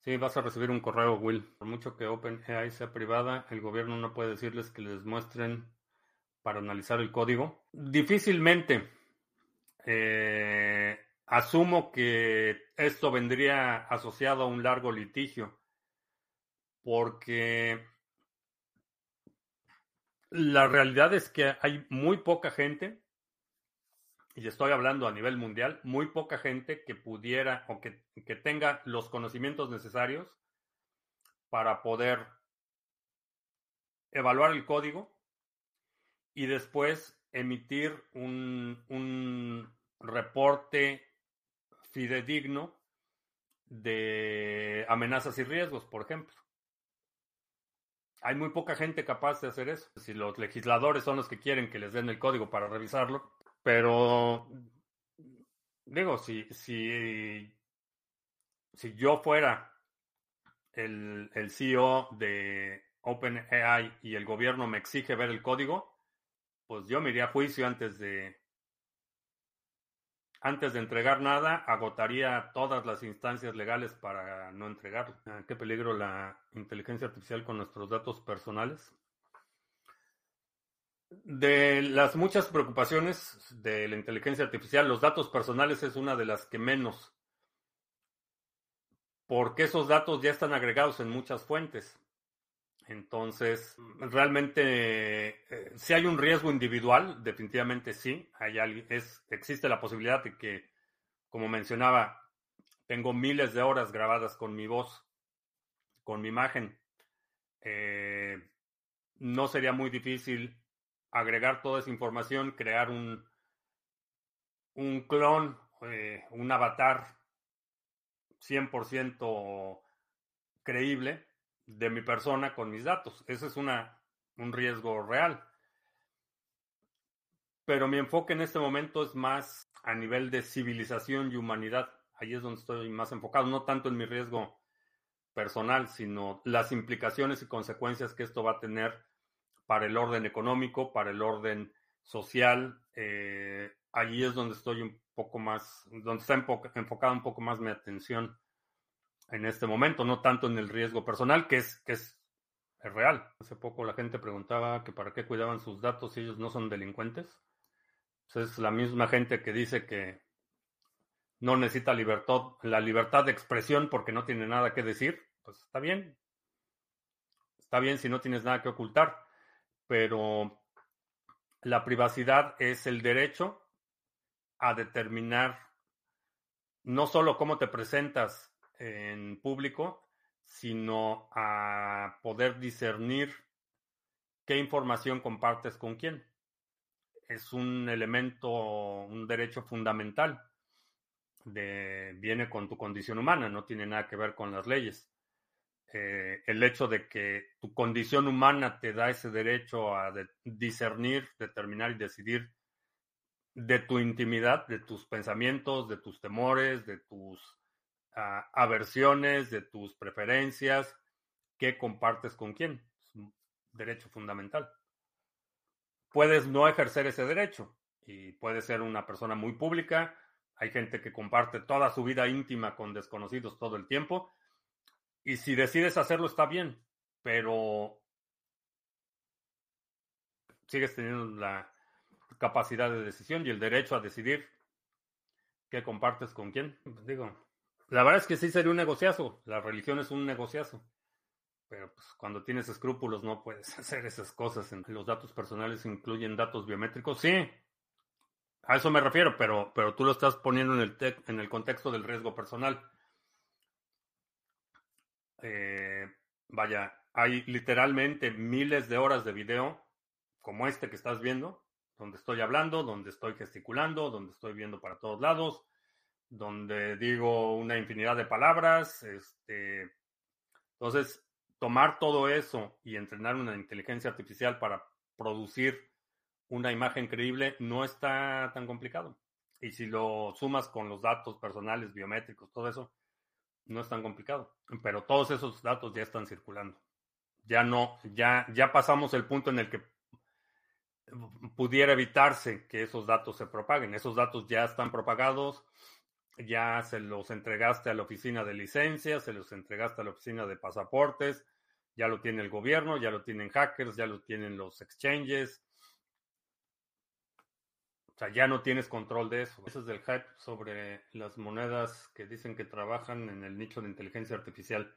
Sí, vas a recibir un correo, Will. Por mucho que OpenAI sea privada, el gobierno no puede decirles que les muestren para analizar el código. Difícilmente. Eh, asumo que esto vendría asociado a un largo litigio, porque la realidad es que hay muy poca gente, y estoy hablando a nivel mundial, muy poca gente que pudiera o que, tenga los conocimientos necesarios para poder evaluar el código y después emitir un, un reporte fidedigno de amenazas y riesgos, por ejemplo. Hay muy poca gente capaz de hacer eso. Si los legisladores son los que quieren que les den el código para revisarlo, pero digo, si, si, si yo fuera el, el CEO de OpenAI y el gobierno me exige ver el código, pues yo me iría a juicio antes de, antes de entregar nada, agotaría todas las instancias legales para no entregarlo. Ah, ¿Qué peligro la inteligencia artificial con nuestros datos personales? De las muchas preocupaciones de la inteligencia artificial, los datos personales es una de las que menos, porque esos datos ya están agregados en muchas fuentes. Entonces, realmente, eh, si hay un riesgo individual, definitivamente sí. Hay es, existe la posibilidad de que, como mencionaba, tengo miles de horas grabadas con mi voz, con mi imagen. Eh, no sería muy difícil agregar toda esa información, crear un, un clon, eh, un avatar 100% creíble de mi persona con mis datos. Esa es una un riesgo real. Pero mi enfoque en este momento es más a nivel de civilización y humanidad. Ahí es donde estoy más enfocado, no tanto en mi riesgo personal, sino las implicaciones y consecuencias que esto va a tener para el orden económico, para el orden social. Eh, allí es donde estoy un poco más, donde está enfocada un poco más mi atención en este momento, no tanto en el riesgo personal, que es, que es, es real. Hace poco la gente preguntaba que para qué cuidaban sus datos si ellos no son delincuentes. Pues es la misma gente que dice que no necesita libertad, la libertad de expresión porque no tiene nada que decir. Pues está bien. Está bien si no tienes nada que ocultar. Pero la privacidad es el derecho a determinar no solo cómo te presentas en público, sino a poder discernir qué información compartes con quién. Es un elemento, un derecho fundamental. De, viene con tu condición humana, no tiene nada que ver con las leyes. Eh, el hecho de que tu condición humana te da ese derecho a discernir, determinar y decidir de tu intimidad, de tus pensamientos, de tus temores, de tus aversiones, de tus preferencias, qué compartes con quién. Es un derecho fundamental. Puedes no ejercer ese derecho y puedes ser una persona muy pública. Hay gente que comparte toda su vida íntima con desconocidos todo el tiempo y si decides hacerlo está bien, pero sigues teniendo la capacidad de decisión y el derecho a decidir qué compartes con quién. Digo, la verdad es que sí sería un negociazo. La religión es un negociazo. Pero pues, cuando tienes escrúpulos no puedes [laughs] hacer esas cosas. Los datos personales incluyen datos biométricos. Sí, a eso me refiero, pero, pero tú lo estás poniendo en el, en el contexto del riesgo personal. Eh, vaya, hay literalmente miles de horas de video como este que estás viendo, donde estoy hablando, donde estoy gesticulando, donde estoy viendo para todos lados, donde digo una infinidad de palabras. Este, entonces, tomar todo eso y entrenar una inteligencia artificial para producir una imagen creíble no está tan complicado. Y si lo sumas con los datos personales, biométricos, todo eso, no es tan complicado, pero todos esos datos ya están circulando. Ya no, ya, ya pasamos el punto en el que pudiera evitarse que esos datos se propaguen. Esos datos ya están propagados, ya se los entregaste a la oficina de licencias, se los entregaste a la oficina de pasaportes, ya lo tiene el gobierno, ya lo tienen hackers, ya lo tienen los exchanges, o sea, ya no tienes control de eso. Ese es el hype sobre las monedas que dicen que trabajan en el nicho de inteligencia artificial.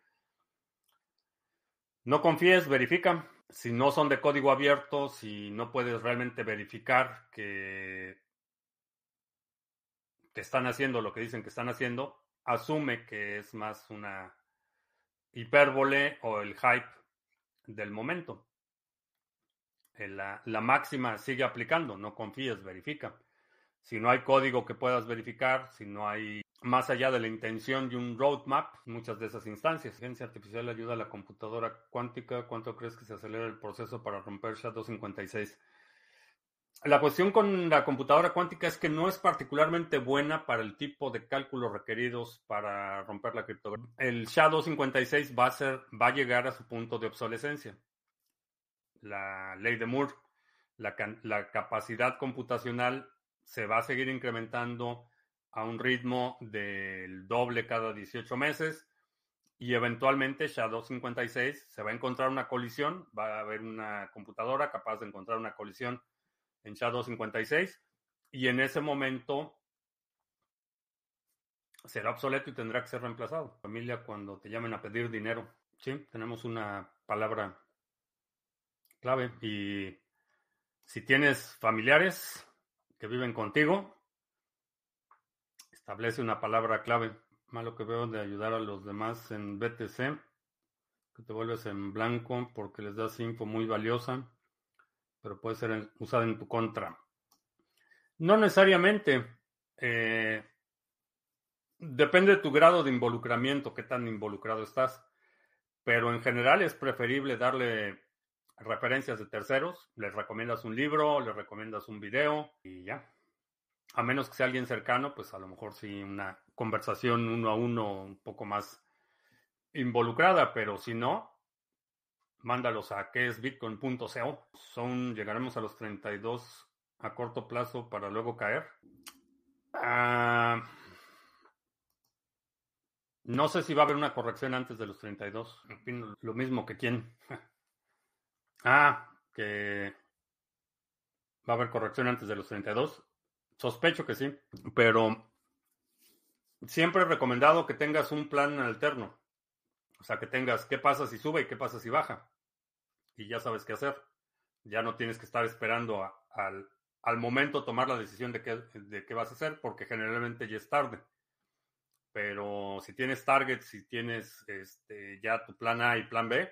No confíes, verifica. Si no son de código abierto, si no puedes realmente verificar que, que están haciendo lo que dicen que están haciendo, asume que es más una hipérbole o el hype del momento. Eh, la, máxima sigue aplicando, no confíes, verifica. Si no hay código que puedas verificar, si no hay más allá de la intención de un roadmap, muchas de esas instancias. La inteligencia artificial ayuda a la computadora cuántica. ¿Cuánto crees que se acelera el proceso para romper SHA-256? La cuestión con la computadora cuántica es que no es particularmente buena para el tipo de cálculos requeridos para romper la criptografía. El SHA-256 va a, va a llegar a su punto de obsolescencia la ley de Moore, la, capacidad computacional se va a seguir incrementando a un ritmo del doble cada 18 meses y eventualmente SHA-256 se va a encontrar una colisión, va a haber una computadora capaz de encontrar una colisión en SHA-256 y en ese momento será obsoleto y tendrá que ser reemplazado. Familia, cuando te llamen a pedir dinero, sí, tenemos una palabra clave. Y si tienes familiares que viven contigo, establece una palabra clave. Malo que veo de ayudar a los demás en BTC, que te vuelves en blanco porque les das info muy valiosa, pero puede ser usada en tu contra. No necesariamente. Eh, depende de tu grado de involucramiento, qué tan involucrado estás. Pero en general es preferible darle referencias de terceros, les recomiendas un libro, les recomiendas un video y ya. A menos que sea alguien cercano, pues a lo mejor sí una conversación uno a uno un poco más involucrada, pero si no, mándalos a que es bitcoin.co. Son, llegaremos a los 32 a corto plazo para luego caer. Ah, no sé si va a haber una corrección antes de los 32. Lo mismo que quién. [laughs] ah, que va a haber corrección antes de los 32. Sospecho que sí, pero siempre he recomendado que tengas un plan alterno. O sea, que tengas qué pasa si sube y qué pasa si baja. Y ya sabes qué hacer. Ya no tienes que estar esperando al, momento tomar la decisión de qué, de qué vas a hacer, porque generalmente ya es tarde. Pero si tienes targets, si tienes este, ya tu plan A y plan B,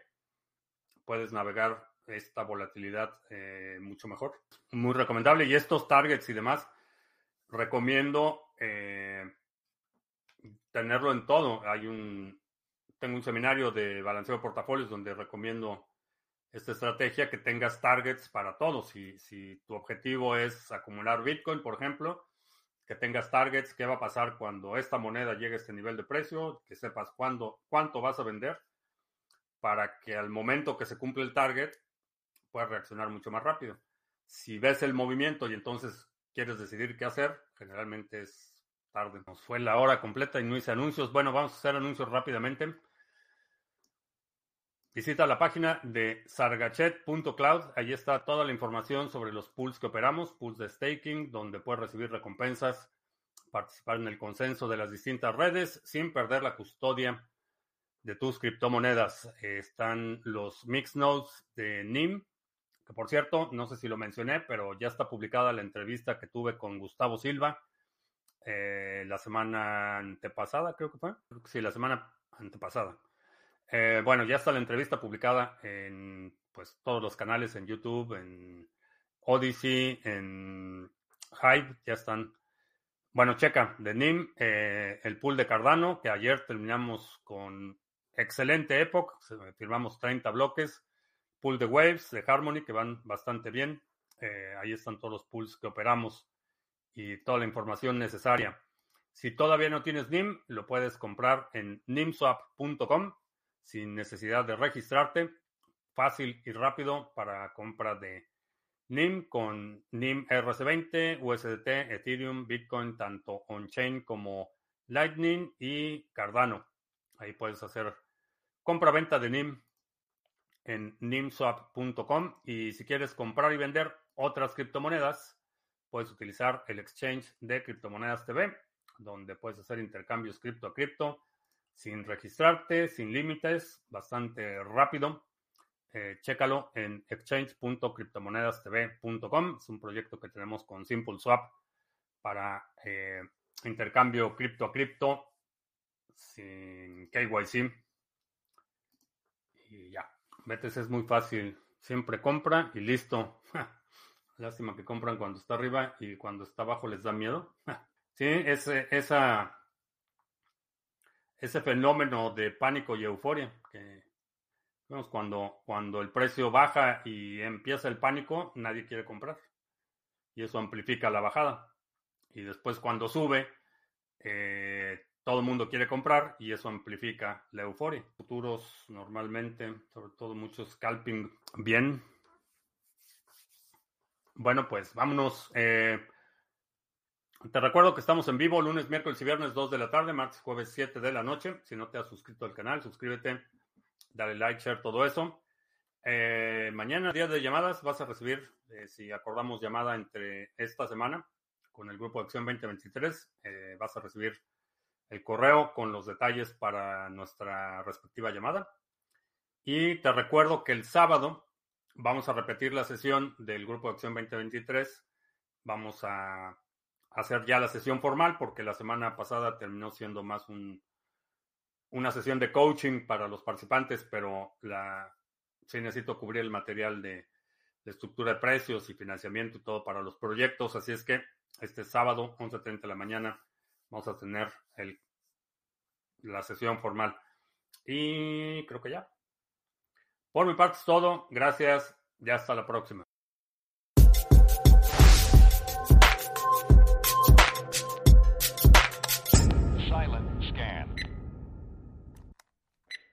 puedes navegar esta volatilidad eh, mucho mejor. Muy recomendable. Y estos targets y demás, recomiendo eh, tenerlo en todo. Hay un, tengo un seminario de balanceo de portafolios donde recomiendo esta estrategia que tengas targets para todos. Si, si tu objetivo es acumular Bitcoin, por ejemplo, que tengas targets, qué va a pasar cuando esta moneda llegue a este nivel de precio, que sepas cuándo, cuánto vas a vender, para que al momento que se cumple el target puedas reaccionar mucho más rápido. Si ves el movimiento y entonces quieres decidir qué hacer, generalmente es tarde. Nos fue la hora completa y no hice anuncios. Bueno, vamos a hacer anuncios rápidamente. Visita la página de sargachet.cloud. Ahí está toda la información sobre los pools que operamos, pools de staking, donde puedes recibir recompensas, participar en el consenso de las distintas redes sin perder la custodia de tus criptomonedas. están los mix nodes de NIM, que por cierto, no sé si lo mencioné, pero ya está publicada la entrevista que tuve con Gustavo Silva eh, la semana antepasada, creo que fue. Sí, la semana antepasada. Eh, bueno, ya está la entrevista publicada en pues todos los canales, en YouTube, en Odyssey, en Hive, ya están. Bueno, checa, de NIM, eh, el pool de Cardano, que ayer terminamos con excelente época, firmamos 30 bloques, pool de Waves, de Harmony, que van bastante bien. Eh, ahí están todos los pools que operamos y toda la información necesaria. Si todavía no tienes NIM, lo puedes comprar en nimswap.com sin necesidad de registrarte. Fácil y rápido para compra de NIM con NIM RC20, USDT, Ethereum, Bitcoin, tanto on-chain como Lightning y Cardano. Ahí puedes hacer compra-venta de NIM en nimswap.com y si quieres comprar y vender otras criptomonedas, puedes utilizar el exchange de criptomonedas TV, donde puedes hacer intercambios cripto a cripto sin registrarte, sin límites, bastante rápido. Eh, chécalo en exchange.cryptomonedastv.com. Es un proyecto que tenemos con SimpleSwap para eh, intercambio cripto a cripto sin KYC. Y ya, BTC es muy fácil. Siempre compra y listo. Lástima que compran cuando está arriba y cuando está abajo les da miedo. sí, ese, esa ese fenómeno de pánico y euforia, que vemos cuando, cuando el precio baja y empieza el pánico, nadie quiere comprar. Y eso amplifica la bajada. Y después cuando sube, eh, todo el mundo quiere comprar y eso amplifica la euforia. Futuros normalmente, sobre todo mucho scalping, bien. Bueno, pues vámonos. Eh, te recuerdo que estamos en vivo lunes, miércoles y viernes 2 de la tarde, martes, jueves 7 de la noche. Si no te has suscrito al canal, suscríbete, dale like, share, todo eso. Eh, mañana, día de llamadas, vas a recibir, eh, si acordamos llamada entre esta semana con el grupo de Acción 2023, eh, vas a recibir el correo con los detalles para nuestra respectiva llamada. Y te recuerdo que el sábado vamos a repetir la sesión del grupo de Acción 2023. Vamos a hacer ya la sesión formal porque la semana pasada terminó siendo más un, una sesión de coaching para los participantes, pero la, sí necesito cubrir el material de, estructura de precios y financiamiento y todo para los proyectos. Así es que este sábado, 11.30 de la mañana, vamos a tener el, la sesión formal. Y creo que ya. Por mi parte es todo. Gracias y hasta la próxima.